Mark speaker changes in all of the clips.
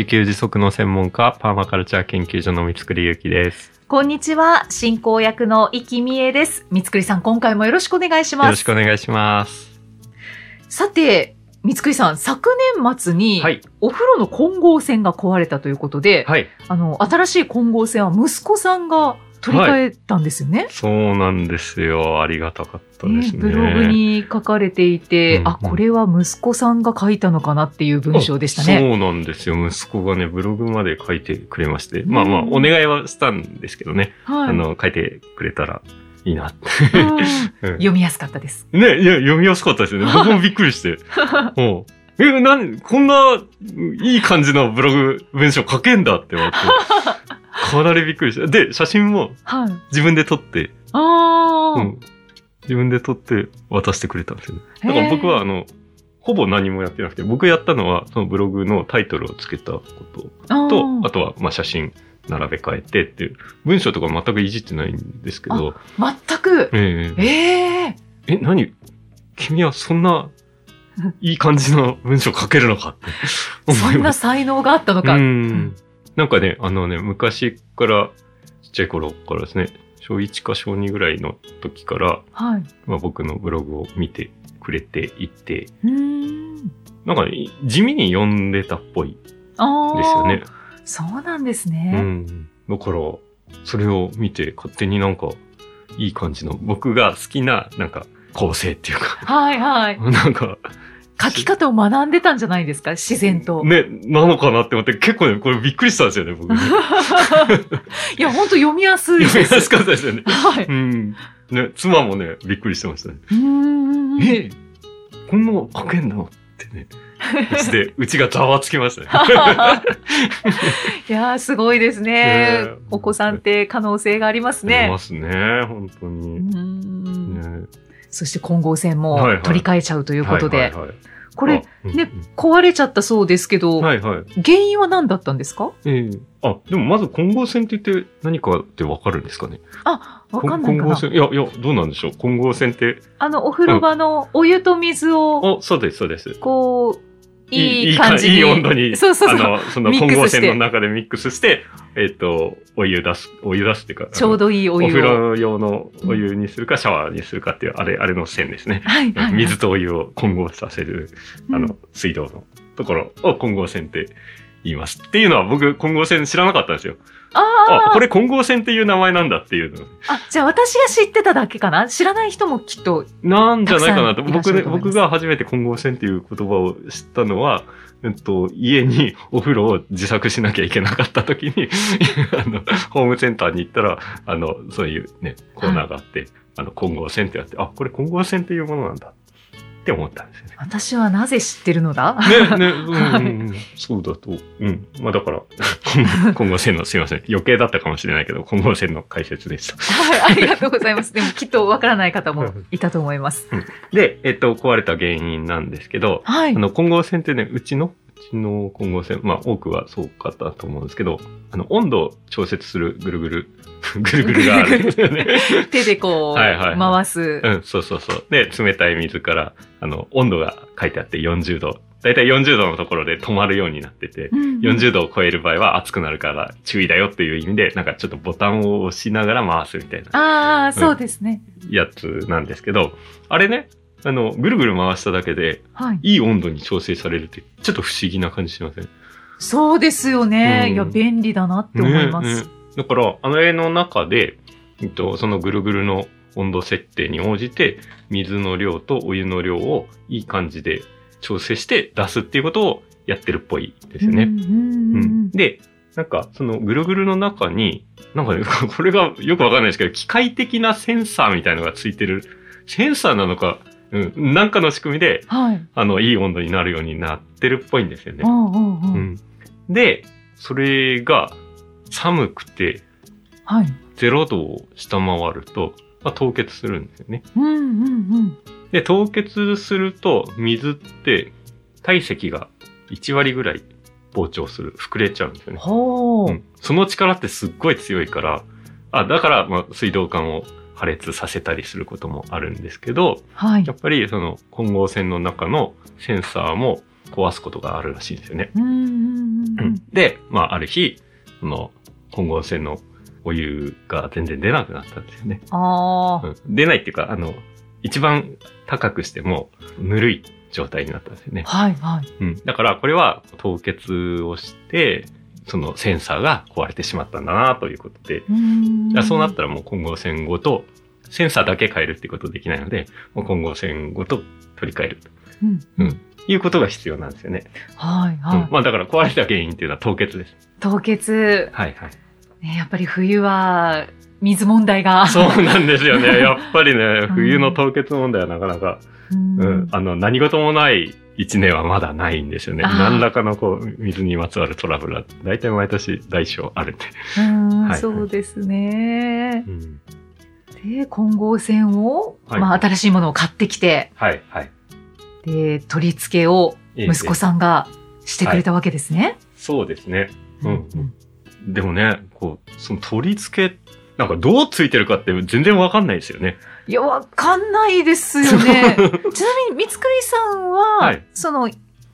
Speaker 1: 自給自足の専門家、パーマカルチャー研究所の三つくりゆうきです。
Speaker 2: こんにちは、進行役の生きみえです。三つくりさん、今回もよろしくお願いします。
Speaker 1: よろしくお願いします。
Speaker 2: さて、三つくりさん、昨年末に、
Speaker 1: はい。
Speaker 2: お風呂の混合線が壊れたということで、
Speaker 1: はい。
Speaker 2: あの、新しい混合線は息子さんが取り替えたんですよね。
Speaker 1: そうなんですよ。ありがたかったですね。
Speaker 2: ブログに書かれていて、
Speaker 1: うんうん
Speaker 2: あ、これは息子さんが書いたのかなっていう文章でした
Speaker 1: あ
Speaker 2: ね。
Speaker 1: そうなんですよ。息子がね、ブログまで書いてくれまして。
Speaker 2: ん
Speaker 1: まあまあ、お願いはしたんですけどね。
Speaker 2: はい。
Speaker 1: あの、書いてくれたらいいなって。
Speaker 2: うん
Speaker 1: うん
Speaker 2: 読みやすかったです。
Speaker 1: ね、いや、読みやすかったですよね。僕もびっくりして。うんえ、なん、こんな、いい感じのブログ文章書けんだって思って。かなりびっくりした。で、写真も
Speaker 2: はい。
Speaker 1: 自分で撮って、
Speaker 2: ああ、
Speaker 1: うん。自分で撮って渡してくれたんですよね。だから僕は、あの、ほぼ何もやってなくて、僕やったのは、そのブログのタイトルをつけたことと、あとは、まあ、写真並べ替えてっていう、文章とか全くいじってないんですけど、
Speaker 2: 全く、
Speaker 1: ええ
Speaker 2: ええ
Speaker 1: え、何？君はそんな いい感じの文章書けるのかって思
Speaker 2: そんな。才能があったのか。
Speaker 1: うん。なんかね、あのね、昔から、ちっちゃい頃からですね、小1か小2ぐらいの時から、
Speaker 2: はい。
Speaker 1: まあ、僕のブログを見てくれていて、
Speaker 2: うーん。
Speaker 1: なんかね、地味に読んでたっぽい。ですよね。。
Speaker 2: そうなんです
Speaker 1: う
Speaker 2: ね。
Speaker 1: ん。だから、それを見て勝手になんか、いい感じの、僕が好きな、なんか、構成っていうか、
Speaker 2: はいはい。
Speaker 1: なんか、
Speaker 2: 書き方を学んでたんじゃないですか？自然と。
Speaker 1: ね、なのかなって思って、結構ね、これびっくりしたんですよね、僕。読
Speaker 2: いや、本当読みやすいです。
Speaker 1: みやすかったですよね。
Speaker 2: はい。
Speaker 1: うん。ね、妻もね、びっくりしてましたね。
Speaker 2: うーん。
Speaker 1: えこんなの書けんの？ってね。うちで、うちがざわつきましたね。
Speaker 2: いやー、すごいですねお子さんって可能性がありますね
Speaker 1: ありま。すね、本当
Speaker 2: う
Speaker 1: に。
Speaker 2: ん
Speaker 1: ね
Speaker 2: そして混合線も取り替えちゃうということで。これ、ね壊れちゃったそうですけど、
Speaker 1: はいはい。
Speaker 2: 原因は何だったんですか？
Speaker 1: ええあ、でもまず混合線って言って何かってわかるんですかね？
Speaker 2: あ、わかんないかな。
Speaker 1: 混合線いや、いや、どうなんでしょう？混合線って。
Speaker 2: あの、お風呂場のお湯と水を、
Speaker 1: あ、そうです、そうです。
Speaker 2: こう、いい感じに。
Speaker 1: いい温度に、
Speaker 2: そうそうそう
Speaker 1: あの、その混合線の中でミックスして、えっ、と、お湯出す、お湯出すっていうか、
Speaker 2: ちょうどいいお
Speaker 1: お
Speaker 2: 湯を。
Speaker 1: 風呂用のお湯にするか、シャワーにするかっていう、あれ、あれの線ですね。
Speaker 2: はいはいはい。
Speaker 1: 水とお湯を混合させる、あ
Speaker 2: うん
Speaker 1: の、水道のところを混合線って言います。っていうのは僕、混合線知らなかったんですよ。
Speaker 2: あ
Speaker 1: あ、
Speaker 2: あ
Speaker 1: これ混合線っていう名前なんだっていうの。
Speaker 2: あ、じゃあ私が知ってただけかな？知らない人もきっと。
Speaker 1: なんじゃないかなと。僕僕が初めて混合線っていう言葉を知ったのは、えっと、家にお風呂を自作しなきゃいけなかった時に、あの、ホームセンターに行ったら、あの、そういうね、コーナーがあって、あの、混合線ってあって、あ、これ混合線っていうものなんだって思ったんですよね。
Speaker 2: 私はなぜ知ってるのだ？
Speaker 1: ね、ね、うん、うんうん、そうだと。うん。まあだから、混混合線の、すいません。余計だったかもしれないけど、混合線の解説でした。
Speaker 2: はい、ありがとうございます。でもきっとわからない方もいたと思います。
Speaker 1: で、えっと、壊れた原因なんですけど、
Speaker 2: はい
Speaker 1: あ。の、混合線ってね、うちの、うちの混合線、まあ多くはそうかったと思うんですけど、あの、温度を調節するぐるぐる、ぐるぐるがある。
Speaker 2: 手でこう、回す。
Speaker 1: うん、そうそうそう。で、冷たい水から、あの、温度が書いてあって40度。だいたい40度のところで止まるようになってて、
Speaker 2: うん
Speaker 1: 40度を超える場合は熱くなるから注意だよっていう意味で、なんかちょっとボタンを押しながら回すみたいな
Speaker 2: ああ、そうですね。
Speaker 1: やつなんですけど、あれね、あの、ぐるぐる回しただけで、
Speaker 2: はい。
Speaker 1: いい温度に調整されるって、ちょっと不思議な感じしません？
Speaker 2: そうですよね。
Speaker 1: うん
Speaker 2: いや、便利だなって思います。
Speaker 1: ねねだから、あの絵の中で、えっと、そのぐるぐるの温度設定に応じて、水の量とお湯の量をいい感じで調整して出すっていうことをやってるっぽいですよね。で、なんか、そのぐるぐるの中に、なんかね、これがよくわかんないですけど、機械的なセンサーみたいのがついてる。センサーなのか、うん、なんかの仕組みで、
Speaker 2: はい。
Speaker 1: あの、いい温度になるようになってるっぽいんですよね
Speaker 2: う。んうんう
Speaker 1: うんん。で、それが寒くて、
Speaker 2: はい。
Speaker 1: 0度を下回ると、まあ、凍結するんですよね。
Speaker 2: うんうんうん。
Speaker 1: で、凍結すると、水って体積が1割ぐらい膨張する、膨れちゃうんですよね。
Speaker 2: ほう。
Speaker 1: うん、その力ってすっごい強いから、あ、だから、まあ、水道管を破裂させたりすることもあるんですけど、
Speaker 2: はい
Speaker 1: や。っぱりその混合線の中のセンサーも壊すことがあるらしいんですよね。
Speaker 2: うんうんうんうん。
Speaker 1: で、まあ、ある日、その混合線のお湯が全然出なくなったんですよね。
Speaker 2: ああ。
Speaker 1: うん、出ないっていうか、あの、一番高くしてもぬるい状態になったんですよね。
Speaker 2: はいはい。
Speaker 1: うん。だからこれは凍結をして、そのセンサーが壊れてしまったんだなということで、
Speaker 2: う
Speaker 1: そうなったらもう混合線ごと、センサーだけ変えるっていうことできないので、もう混合線ごと取り替える
Speaker 2: うん
Speaker 1: うんということが必要なんですよね。
Speaker 2: はい
Speaker 1: うん
Speaker 2: はい。
Speaker 1: まあだから壊れた原因っていうのは凍結です。
Speaker 2: 凍結。
Speaker 1: はいはい。
Speaker 2: ね、やっぱり冬は水問題が。
Speaker 1: そうなんですよね。やっぱりね
Speaker 2: う、ん
Speaker 1: 冬の凍結問題はなかなか、
Speaker 2: うん。
Speaker 1: うん、あの、何事もない一年はまだないんですよね。何らかのこう、水にまつわるトラブルは、大体毎年大小あるんで。
Speaker 2: うん
Speaker 1: はい
Speaker 2: そうですね。
Speaker 1: うん、
Speaker 2: で、混合線を、
Speaker 1: はい
Speaker 2: まあ、新しいものを買ってきて、
Speaker 1: はい、はい。
Speaker 2: で、取り付けを
Speaker 1: ええ
Speaker 2: 息子さんがしてくれたわけですね。
Speaker 1: そうですね。うん
Speaker 2: うん
Speaker 1: でもね、こう、その取り付け、なんかどうついてるかって全然わかんないですよね。
Speaker 2: いや、わかんないですよね。ちなみに、三つくりさんは、
Speaker 1: はい
Speaker 2: その、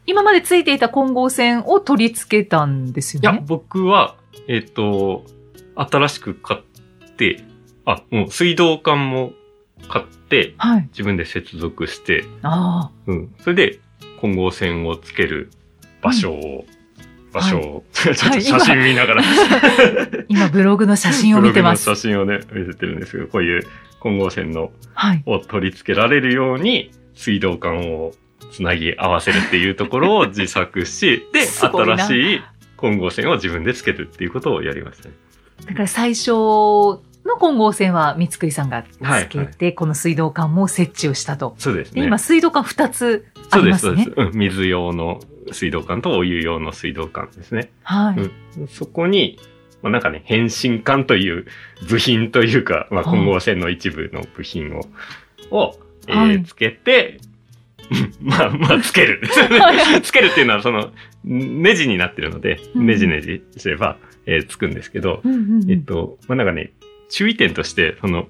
Speaker 2: 今までついていた混合線を取り付けたんですよ
Speaker 1: いや、
Speaker 2: ね。
Speaker 1: 僕は、えっ、と、新しく買って、あ、もう水道管も買って、
Speaker 2: はい。
Speaker 1: 自分で接続して、
Speaker 2: あ
Speaker 1: うん。それで、混合線をつける場所を、場所を、ちょっと写真見ながら、
Speaker 2: あ。今、ブログの写真を見てます。
Speaker 1: ブログの写真をね、見せてるんですけど、こういう混合線の
Speaker 2: はい。
Speaker 1: を取り付けられるように、水道管をつなぎ合わせるっていうところを 自作し、で、新しい混合線を自分でつけるっていうことをやりましたね。
Speaker 2: だから最初の混合線は三つくりさんがつけて、
Speaker 1: はいは
Speaker 2: この水道管も設置をしたと。で、
Speaker 1: そうですね。
Speaker 2: 今、水道管2つあ
Speaker 1: そうです、
Speaker 2: りますね
Speaker 1: そうです。。うん。水用の水道管とお湯用の水道管ですね。
Speaker 2: はい。
Speaker 1: うんそこに、まあ、なんかね、変身管という部品というか、まあ、混合線の一部の部品を、を、えー
Speaker 2: はい
Speaker 1: つけて、まあ、まあ、つける。つけるっていうのは、その、ネジになってるので、
Speaker 2: うん
Speaker 1: ネジネジすれば、えーつくんですけど、
Speaker 2: うんうんうん
Speaker 1: えっと、まあ、なんかね、注意点として、その、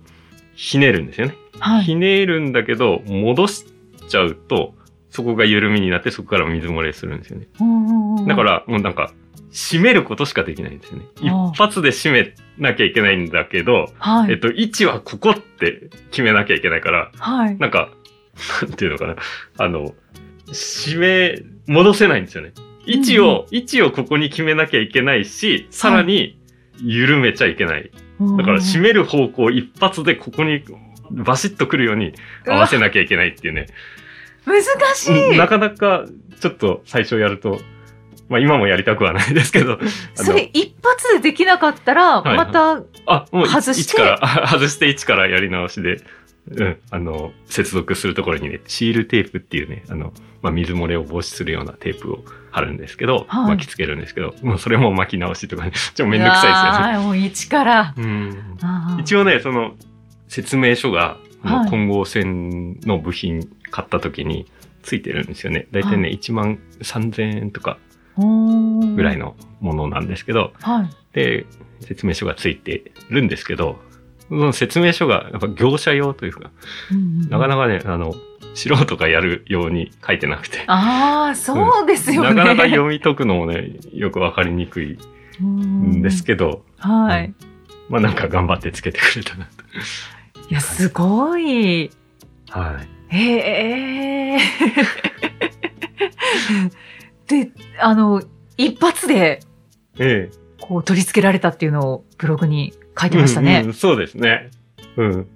Speaker 1: ひねるんですよね。
Speaker 2: はい。
Speaker 1: ひねるんだけど、戻しちゃうと、そこが緩みになって、そこから水漏れするんですよね。
Speaker 2: うんうんうん
Speaker 1: だか、ら、もうなんか、閉めることしかできないんですよね。一発で閉めなきゃいけないんだけど、
Speaker 2: はい。
Speaker 1: えっと、位置はここって決めなきゃいけないから、
Speaker 2: はい。
Speaker 1: なんか、なんていうのかな。あの、閉め、戻せないんですよね。位置を、位置をここに決めなきゃいけないし、さらに、緩めちゃいけない。だから、閉める方向一発でここに、バシッとくるように合わせなきゃいけないっていうね。
Speaker 2: 難しい。
Speaker 1: なかなか、ちょっと最初やると、まあ今もやりたくはないですけど、
Speaker 2: それ一発でできなかったら、
Speaker 1: はい
Speaker 2: また、
Speaker 1: あ、もう
Speaker 2: 外して
Speaker 1: 一から、あ 外して一からやり直しで、うん、あの、接続するところにね、シールテープっていうね、あの、まあ、水漏れを防止するようなテープを貼るんですけど、
Speaker 2: はい
Speaker 1: 巻きつけるんですけど、もうそれも巻き直しとかね、ちょっとめんどくさいですよね。
Speaker 2: いやーもう一から。
Speaker 1: うん一応ね、その、説明書が、あの
Speaker 2: はい
Speaker 1: 混合線の部品買った時についてるんですよね。だいたいね、
Speaker 2: は
Speaker 1: 1万3000円とかぐらいのものなんですけど、
Speaker 2: はい。
Speaker 1: で、説明書がついてるんですけど、その説明書がやっぱ業者用というか、
Speaker 2: うんうん
Speaker 1: なかなかね、あの、素人がやるように書いてなくて、
Speaker 2: ああ、そうですよね。
Speaker 1: なかなか読み解くのもね、よくわかりにくいんですけど、
Speaker 2: ど。はい。
Speaker 1: まあなんか頑張ってつけてくれたなと。
Speaker 2: いや、すごい。
Speaker 1: はい。
Speaker 2: へえ。で、あの、一発で、
Speaker 1: ええ。
Speaker 2: こう、取り付けられたっていうのをブログに書いてましたね。
Speaker 1: うんうんそうですね。うん。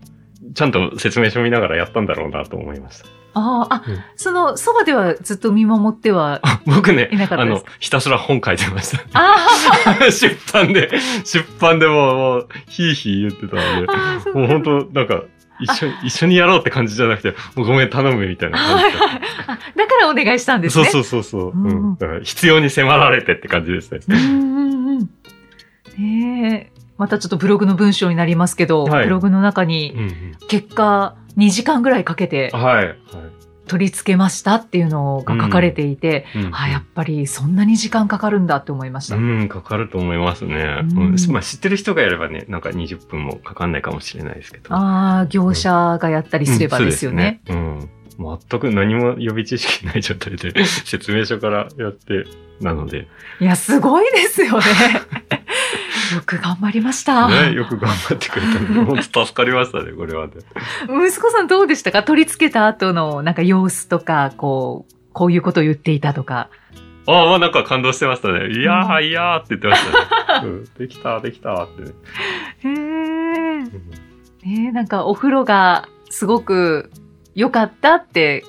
Speaker 1: ちゃんと説明書見ながらやったんだろうなと思いました。
Speaker 2: ああ、あ、
Speaker 1: うん
Speaker 2: その、そばではずっと見守っては、
Speaker 1: あ僕ねあの、ひたすら本書いてました。
Speaker 2: あ
Speaker 1: 出版で、出版でもう、もう、ひいひい言ってたのでもう本当なんか、一緒に、一緒にやろうって感じじゃなくて、もうごめん、頼むみたいな感じ
Speaker 2: はいはいあだからお願いしたんです
Speaker 1: そう
Speaker 2: ね。
Speaker 1: そうそうそう。
Speaker 2: うん
Speaker 1: うん。だから必要に迫られてって感じですね。
Speaker 2: うんうんうん。ねえ。またちょっとブログの文章になりますけど、
Speaker 1: はい
Speaker 2: ブログの中に
Speaker 1: うんうん
Speaker 2: 結果2時間ぐらいかけて。取り付けましたっていうのが書かれていて、
Speaker 1: うん
Speaker 2: あやっぱりそんなに時間かかるんだって思いました。
Speaker 1: うん、かかると思いますね。
Speaker 2: うん
Speaker 1: うんまあ知ってる人がやればね、なんか20分もかかんないかもしれないですけど。
Speaker 2: ああ、業者がやったりすればですよね
Speaker 1: うん。全く何も予備知識ない状態で説明書からやって、なので、
Speaker 2: いや、すごいですよね。よく頑張りました。
Speaker 1: ね、よく頑張ってくれたので、本当助かりましたね、これはね。
Speaker 2: 息子さんどうでしたか？取り付けた後のなんか様子とか、こう、こういうことを言っていたとか。
Speaker 1: ああ、まあなんか感動してましたね。いやー、いやーって言ってましたね。うん、できた、できたってね。
Speaker 2: へえ。
Speaker 1: うん
Speaker 2: ねなんかお風呂がすごく良かったって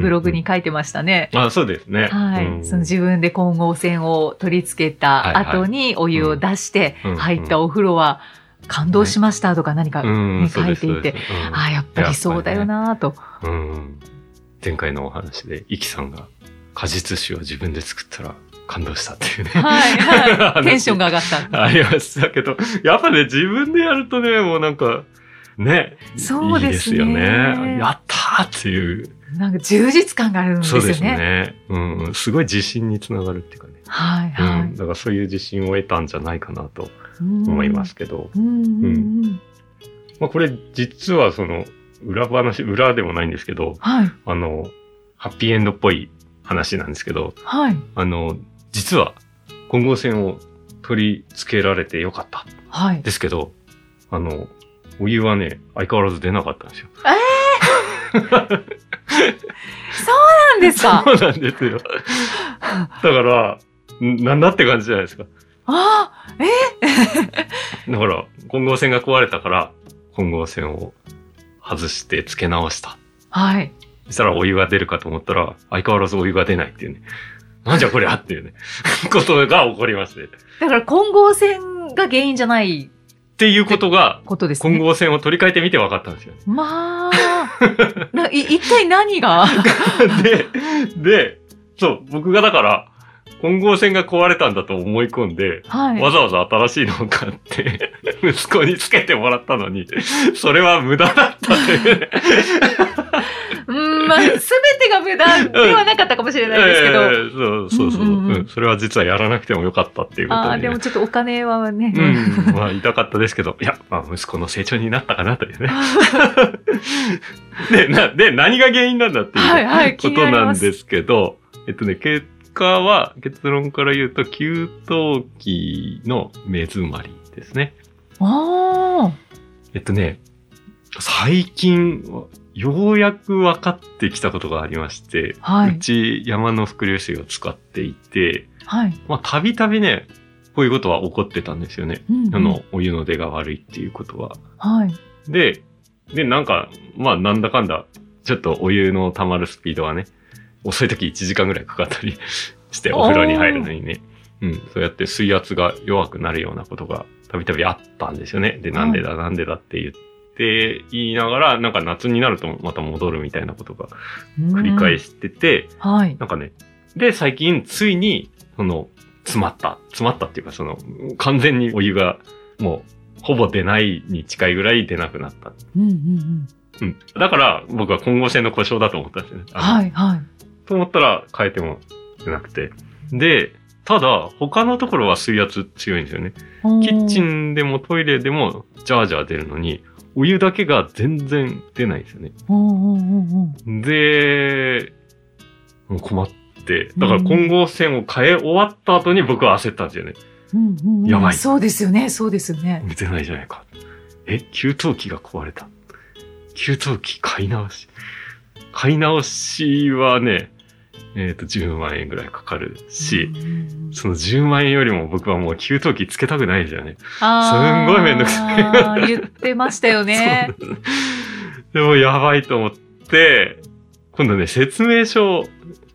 Speaker 2: ブログに書いてましたね。
Speaker 1: あそうですね。
Speaker 2: はい、
Speaker 1: うん
Speaker 2: その自分で混合線を取り付けた後にお湯を出して
Speaker 1: うん
Speaker 2: 入ったお風呂は感動しましたとか何か、
Speaker 1: うん、
Speaker 2: ね書いていてああ、やっぱりそうだよなと。
Speaker 1: うん。前回のお話で、イキさんが果実酒を自分で作ったら感動したっていうね。
Speaker 2: はいはい。テンションが上がった。
Speaker 1: ありましたけど、やっぱね、自分でやるとね、もうなんか、ね、
Speaker 2: そうですね
Speaker 1: いいですよね。やったーっていう。
Speaker 2: なんか充実感があるんですよね。
Speaker 1: そうですね。うん。すごい自信につながるっていうかね。
Speaker 2: はいは
Speaker 1: うん。だからそういう自信を得たんじゃないかなと
Speaker 2: い。
Speaker 1: 思いますけど。
Speaker 2: うん。うんうんうん。
Speaker 1: まあこれ実はその裏話、裏でもないんですけど、
Speaker 2: はい。
Speaker 1: あの、ハッピーエンドっぽい話なんですけど、
Speaker 2: はい。
Speaker 1: あの、実は混合線を取り付けられてよかった。
Speaker 2: はい。
Speaker 1: ですけど、あの、お湯はね、相変わらず出なかったんですよ。
Speaker 2: なんですか？
Speaker 1: そうなんですよ。だから、んなんだって感じじゃないですか。
Speaker 2: ああ、え？
Speaker 1: だから、混合線が壊れたから、混合線を外して付け直した。
Speaker 2: はい。
Speaker 1: そしたらお湯が出るかと思ったら、相変わらずお湯が出ないっていうね。なんじゃこりゃっていうね、ことが起こりまして。っ
Speaker 2: だから混合線が原因じゃない
Speaker 1: ていうことが、
Speaker 2: ことですね。
Speaker 1: 混合線を取り替えてみて分かったんですよ。
Speaker 2: まあ、ない一体何が？
Speaker 1: で、で、そう、僕がだから、混合線が壊れたんだと思い込んで、
Speaker 2: はい。
Speaker 1: わざわざ新しいのを買って、息子につけてもらったのに、それは無駄だったっう
Speaker 2: ん、まあ、すべてが無駄ではなかったかもしれないですけど。
Speaker 1: ええそうそうそう、
Speaker 2: うんうんうん。
Speaker 1: うん。それは実はやらなくてもよかったっていうこと
Speaker 2: ああ、
Speaker 1: に、
Speaker 2: でもちょっとお金はね。
Speaker 1: うん、まあ痛かったですけど、いや、まあ息子の成長になったかなというね。で、な、で、何が原因なんだっていう、
Speaker 2: はいはい、気
Speaker 1: こと
Speaker 2: にな
Speaker 1: んですけど、えっとね、結果は、結論から言うと、給湯器の目詰まりですね。
Speaker 2: あ
Speaker 1: えっとね、最近、ようやく分かってきたことがありまして、
Speaker 2: あ、はいう
Speaker 1: ち山の伏流水を使っていて、
Speaker 2: はい。
Speaker 1: まあ、たびたびね、こういうことは起こってたんですよね。
Speaker 2: うんうん
Speaker 1: あの、お湯の出が悪いっていうことは。
Speaker 2: はい。
Speaker 1: で、で、なんか、まあ、なんだかんだ、ちょっとお湯の溜まるスピードがね、遅い時1時間ぐらいかかったり して、お風呂に入るのにね。うん、そうやって水圧が弱くなるようなことがたびたびあったんですよね。で、なんでだ、なんでだって言って言いながら、なんか夏になるとまた戻るみたいなことが繰り返してて、
Speaker 2: はい。
Speaker 1: なんかね、で、最近ついに、その、詰まった。詰まったっていうか、その、完全にお湯がもう、ほぼ出ないに近いぐらい出なくなった。
Speaker 2: うんうんうん。
Speaker 1: うん。だから、僕は混合線の故障だと思ったんですよね。
Speaker 2: はい、はい。
Speaker 1: と思ったら変えても出なくて。で、ただ、他のところは水圧強いんですよね。キッチンでもトイレでもジャージャー出るのに、お湯だけが全然出ないんですよね。
Speaker 2: おーおーおーおー
Speaker 1: で、困って、だから混合線を変え終わった後に僕は焦ったんですよね。
Speaker 2: うんうんうん
Speaker 1: やばい
Speaker 2: そうですよね、そうですよね。
Speaker 1: 出ないじゃないか。え、給湯器が壊れた。給湯器買い直し。買い直しはね、えっ、と、10万円ぐらいかかるし、その10万円よりも僕はもう給湯器つけたくないですよね。すんごいめんどくさい
Speaker 2: 言ってましたよね。
Speaker 1: でもやばいと思って、今度ね、説明書を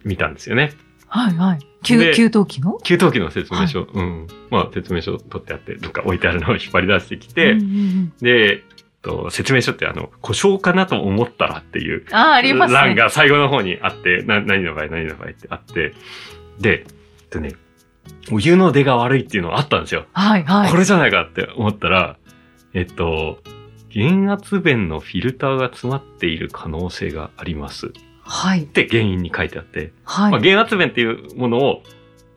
Speaker 1: 見たんですよね。
Speaker 2: はいはい。給
Speaker 1: で
Speaker 2: 給湯器の？
Speaker 1: 給湯器の説明書。うん。まあ、説明書取ってあって、どっか置いてあるのを引っ張り出してきて、
Speaker 2: うんうんうん
Speaker 1: で、と説明書ってあの、故障かなと思ったらっていう
Speaker 2: あー、ありますね。
Speaker 1: 欄が最後の方にあって、な、何の場合、何の場合ってあって、で、えっとね、お湯の出が悪いっていうのがあったんですよ。
Speaker 2: はい、はい。
Speaker 1: これじゃないかって思ったら、えっと、減圧弁のフィルターが詰まっている可能性があります。っ
Speaker 2: はい、
Speaker 1: て原因に書いてあって、
Speaker 2: はい。
Speaker 1: まあ、減圧弁っていうものを、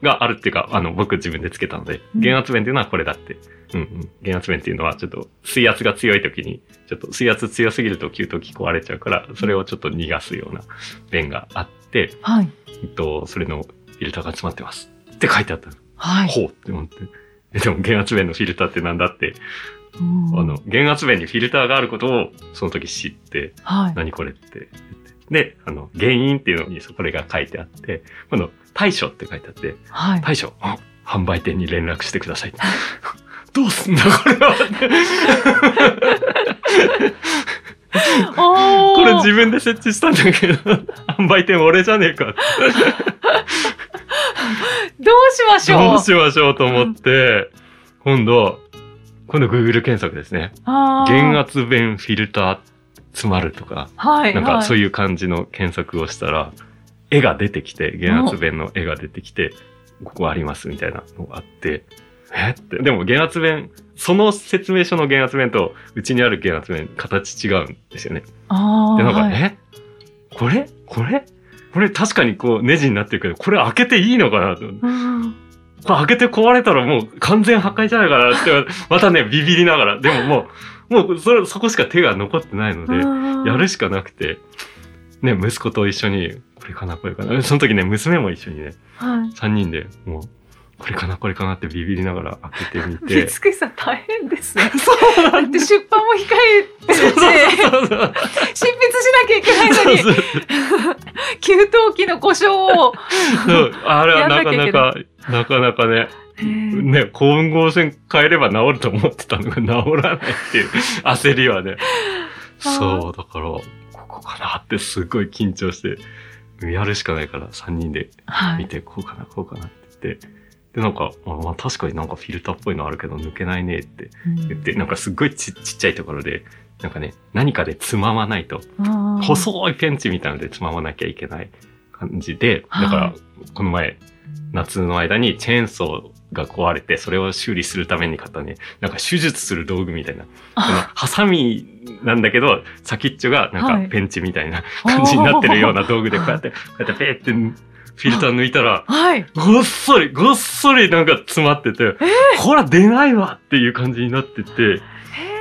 Speaker 1: があるっていうか、あの、僕自分でつけたので、
Speaker 2: うん
Speaker 1: 減圧弁っていうのはこれだって。うんうん。減圧弁っていうのは、ちょっと水圧が強い時に、ちょっと水圧強すぎると給湯器壊れちゃうから、それをちょっと逃がすような弁があって、
Speaker 2: はい、
Speaker 1: えっと、それのフィルターが詰まってます。って書いてあった。
Speaker 2: はい。
Speaker 1: ほうって思って。えでも減圧弁のフィルターってなんだって、
Speaker 2: うん
Speaker 1: あの、減圧弁にフィルターがあることをその時知って、
Speaker 2: はい。
Speaker 1: 何これって言って。で、あの、原因っていうのにそこれが書いてあって、この対処って書いてあって、
Speaker 2: はい。
Speaker 1: 対処、あ販売店に連絡してください。どうすんだこれは これ自分で設置したんだけど、販売店俺じゃねえか。
Speaker 2: どうしましょう
Speaker 1: どうしましょうと思って、今度、今度 Google 検索ですね。減圧弁フィルター詰まるとか、
Speaker 2: はい。
Speaker 1: なんかそう
Speaker 2: いう。
Speaker 1: 感じの検索をしたら、絵が出てきて、減圧弁の絵が出てきて、ここありますみたいなのがあって、え？って、でも減圧弁、その説明書の減圧弁と、うちにある減圧弁、形違うんですよね。
Speaker 2: ああ。
Speaker 1: で、なんか、
Speaker 2: はい
Speaker 1: え？これ？これ？これ確かにこうネジになってるけど、これ開けていいのかなと。
Speaker 2: うん
Speaker 1: これ開けて壊れたらもう完全破壊じゃないかなって、またね、ビビりながら。でももう、もうそれ、そこしか手が残ってないので、
Speaker 2: うん
Speaker 1: やるしかなくて、ね、息子と一緒に、これかな、これかな。その時ね、娘も一緒にね、
Speaker 2: はい。
Speaker 1: 三人で、もう、これかな、これかなってビビりながら開けてみ
Speaker 2: 三
Speaker 1: て。
Speaker 2: 月さん大変ですね。
Speaker 1: そう
Speaker 2: だって出版も控えてるし、
Speaker 1: そうそう。
Speaker 2: 執筆しなきゃいけないのに、給湯器の故障を。
Speaker 1: そうあれはなか
Speaker 2: な
Speaker 1: か、なかなかね、ね、混合線変えれば治ると思ってたのが治らないっていう 焦りはね。そう、だから、ここかなってすごい緊張して、やるしかないから3人で
Speaker 2: はい。
Speaker 1: 見て、こうかな、こうかなって言って。で、なんか、あまあ確かになんかフィルターっぽいのあるけど抜けないねって言って、なんかすっごいちちっちゃいところで、なんかね、何かでつままないと、
Speaker 2: うん
Speaker 1: 細いペンチみたいのでつままなきゃいけない感じで、
Speaker 2: はい
Speaker 1: だから、この前、夏の間にチェーンソーが壊れて、それを修理するために買ったね、なんか手術する道具みたいな、このハサミなんだけど、先っちょがなん
Speaker 2: はい。
Speaker 1: かペンチみたいな感じになってるような道具で、こうやって、こうやってペーってフィルター抜いたら、
Speaker 2: はい。
Speaker 1: ごっそり、ごっそりなんか詰まってて、こら出ないわっていう感じになってて、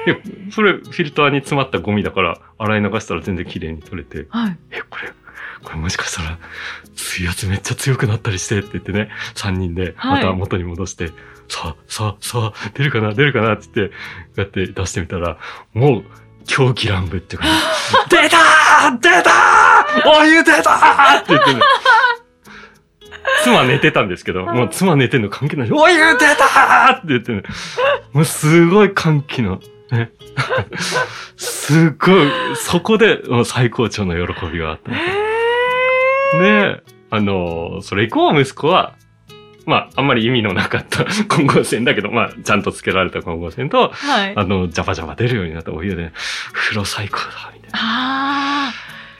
Speaker 1: でそれフィルターに詰まったゴミだから、洗い流したら全然綺麗に取れて、
Speaker 2: はい。
Speaker 1: え、これ、これもしかしたら、水圧めっちゃ強くなったりしてって言ってね、3人で
Speaker 2: はい
Speaker 1: また元に戻して、さあ、さあ、さあ、出るかな、出るかなって言って、こうやって出してみたら、もう、狂気乱舞っていうか、ね、出たー出たーお湯出たーって言ってね。妻寝てたんですけど、もう妻寝てんの関係ない。お湯出たーって言ってね。もうすごい歓喜の、ね。すっごい、そこで最高潮の喜びがあった。で、あの、それ以降息子は、まあ、あんまり意味のなかった 混合線だけど、まあ、ちゃんと付けられた混合線と、
Speaker 2: はい。
Speaker 1: あの、ジャバジャバ出るようになったお湯で、風呂最高だ、みたいな。
Speaker 2: ああ。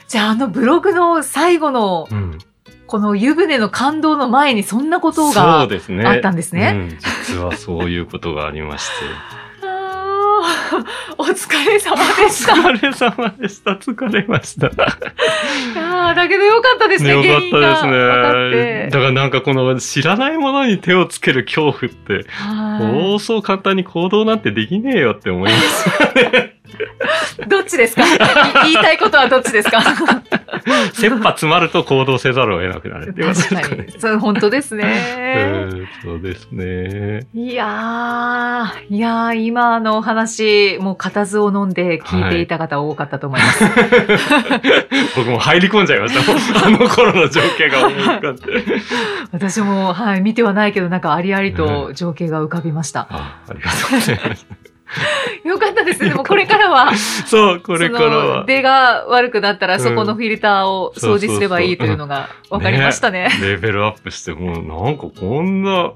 Speaker 2: じゃあ、あのブログの最後の、
Speaker 1: うん。
Speaker 2: この湯船の感動の前にそんなこと
Speaker 1: そう
Speaker 2: が
Speaker 1: ですね。
Speaker 2: あったんですね。
Speaker 1: うん、実はそういうことがありまして。
Speaker 2: お疲れ様でした。
Speaker 1: お疲れ様でした。疲れました。
Speaker 2: あーだけどよかったですね、
Speaker 1: よかったですね。
Speaker 2: て
Speaker 1: だからなんかこの知らないものに手をつける恐怖って、
Speaker 2: は
Speaker 1: そうそう簡単に行動なんてできねえよって思います。
Speaker 2: い どっちですか？い 言いたいことはどっちですか？
Speaker 1: 切羽詰まると行動せざるを得なくなるってですかね。
Speaker 2: 確かに。そう、本当です
Speaker 1: う
Speaker 2: ね。
Speaker 1: んそうですね。
Speaker 2: いやー、いやー、今のお話、もう固唾を飲んで聞いていた方多かったと思います。
Speaker 1: 僕も入り込んじゃいました。あの頃の情景が思い浮かんで。
Speaker 2: 私も、はい、見てはないけど、なんかありありと情景が浮かびました。
Speaker 1: あありがとうございます。
Speaker 2: よかったですね。でもこれからは、
Speaker 1: そう、これからは。
Speaker 2: 出が悪くなったら、
Speaker 1: うん
Speaker 2: そこのフィルターを掃除すればいいというのが分かりましたね。
Speaker 1: レベルアップして、もうなんかこんな、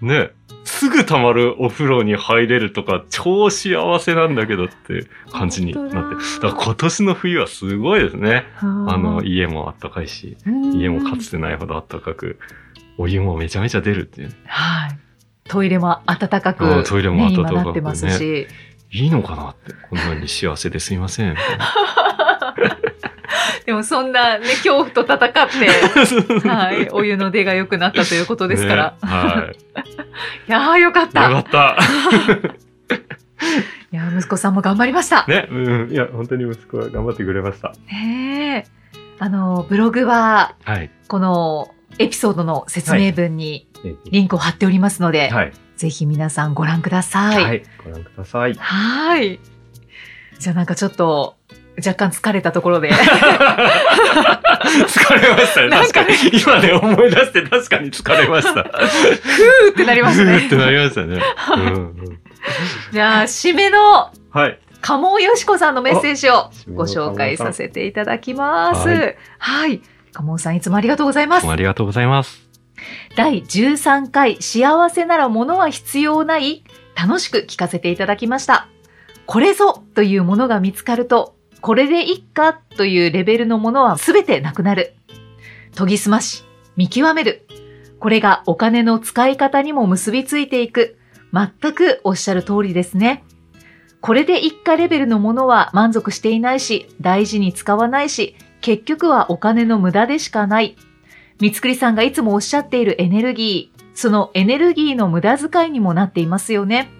Speaker 1: ね、すぐ溜まるお風呂に入れるとか、超幸せなんだけどって感じになって。だから今年の冬はすごいですね。
Speaker 2: あ
Speaker 1: あの、家もあったかいし、家もかつてないほどあったかく、お湯もめちゃめちゃ出るっていう。
Speaker 2: はい。トイレも暖かく、
Speaker 1: うんトイレも暖かく
Speaker 2: ね今なってますし。
Speaker 1: いいのかなって、こんなに幸せですいません。
Speaker 2: でもそんなね、恐怖と戦って、はい、お湯の出が良くなったということですから。
Speaker 1: ねはい。
Speaker 2: いやーよかっ
Speaker 1: よ
Speaker 2: た。
Speaker 1: かった。
Speaker 2: いやー息子さんも頑張りました。
Speaker 1: ね、うん、いや、本当に息子は頑張ってくれました。
Speaker 2: ねえ。あの、ブログは、
Speaker 1: はい。
Speaker 2: このエピソードの説明文にリンクを貼っておりますので、
Speaker 1: はい。
Speaker 2: ぜひ皆さんご覧ください。
Speaker 1: はい。ご覧ください。
Speaker 2: はい。じゃあなんかちょっと、若干疲れたところで。
Speaker 1: 疲れましたね。確かに。今ね、思い出して確かに疲れました。
Speaker 2: ふーってなりましたね。
Speaker 1: ふーってなりましたね。うんうん
Speaker 2: じゃあ、締めの
Speaker 1: はい。
Speaker 2: 鴨尾よしこさんのメッセージをご紹介させていただきます。
Speaker 1: は
Speaker 2: はい。鴨尾さんいつもありがとうございます。
Speaker 1: ありがとうございます。
Speaker 2: 第13回幸せなら物は必要ない？楽しく聞かせていただきました。これぞというものが見つかると、これでいっかというレベルのものは全てなくなる。研ぎ澄まし、見極める。これがお金の使い方にも結びついていく。全くおっしゃる通りですね。これで一家レベルのものは満足していないし、大事に使わないし、結局はお金の無駄でしかない。三つくりさんがいつもおっしゃっているエネルギー、そのエネルギーの無駄遣いにもなっていますよね。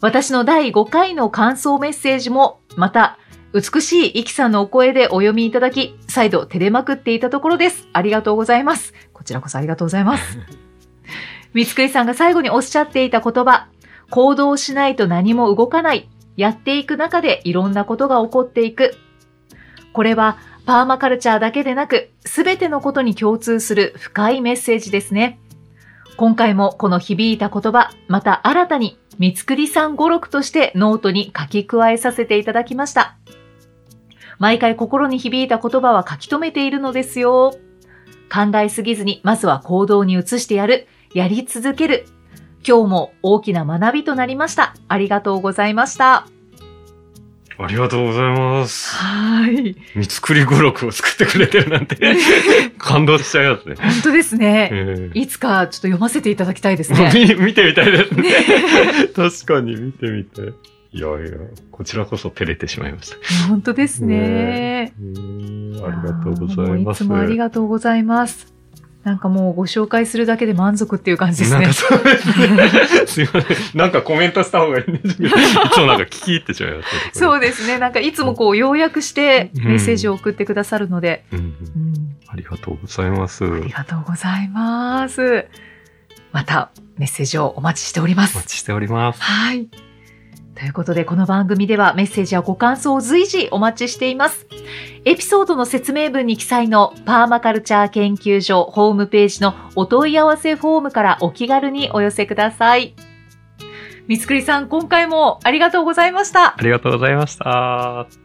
Speaker 2: 私の第5回の感想メッセージも、また、美しいイキさんのお声でお読みいただき、再度照れまくっていたところです。ありがとうございます。こちらこそありがとうございます。三つくりさんが最後におっしゃっていた言葉、行動しないと何も動かない。やっていく中でいろんなことが起こっていく。これはパーマカルチャーだけでなく、すべてのことに共通する深いメッセージですね。今回もこの響いた言葉、また新たに三つくりさん語録としてノートに書き加えさせていただきました。毎回心に響いた言葉は書き留めているのですよ。考えすぎずに、まずは行動に移してやる。やり続ける。今日も大きな学びとなりました。ありがとうございました。
Speaker 1: ありがとうございます。
Speaker 2: はい。
Speaker 1: 三つくり語録を作ってくれてるなんて、感動しちゃいますね。
Speaker 2: 本当ですね。
Speaker 1: ええ
Speaker 2: いつかちょっと読ませていただきたいですね。
Speaker 1: 見見てみたいですね。確かに見てみたい。いやいや、こちらこそ照れてしまいました。
Speaker 2: 本当ですね。
Speaker 1: うーんありがとうございます。
Speaker 2: いつもありがとうございます。なんかもうご紹介するだけで満足っていう感じですね
Speaker 1: なんか。そうですいません。なんかコメントした方がいいんですけど、いつもなんか聞き入ってしまいました。
Speaker 2: そうですね。なんかいつもこう要約してメッセージを送ってくださるので、
Speaker 1: うんうん
Speaker 2: うん
Speaker 1: ありがとうございます。
Speaker 2: ありがとうございます。またメッセージをお待ちしております。
Speaker 1: お待ちしております。
Speaker 2: はい。ということで、この番組ではメッセージやご感想を随時お待ちしています。エピソードの説明文に記載のパーマカルチャー研究所ホームページのお問い合わせフォームからお気軽にお寄せください。三つくりさん、今回もありがとうございました。
Speaker 1: ありがとうございました。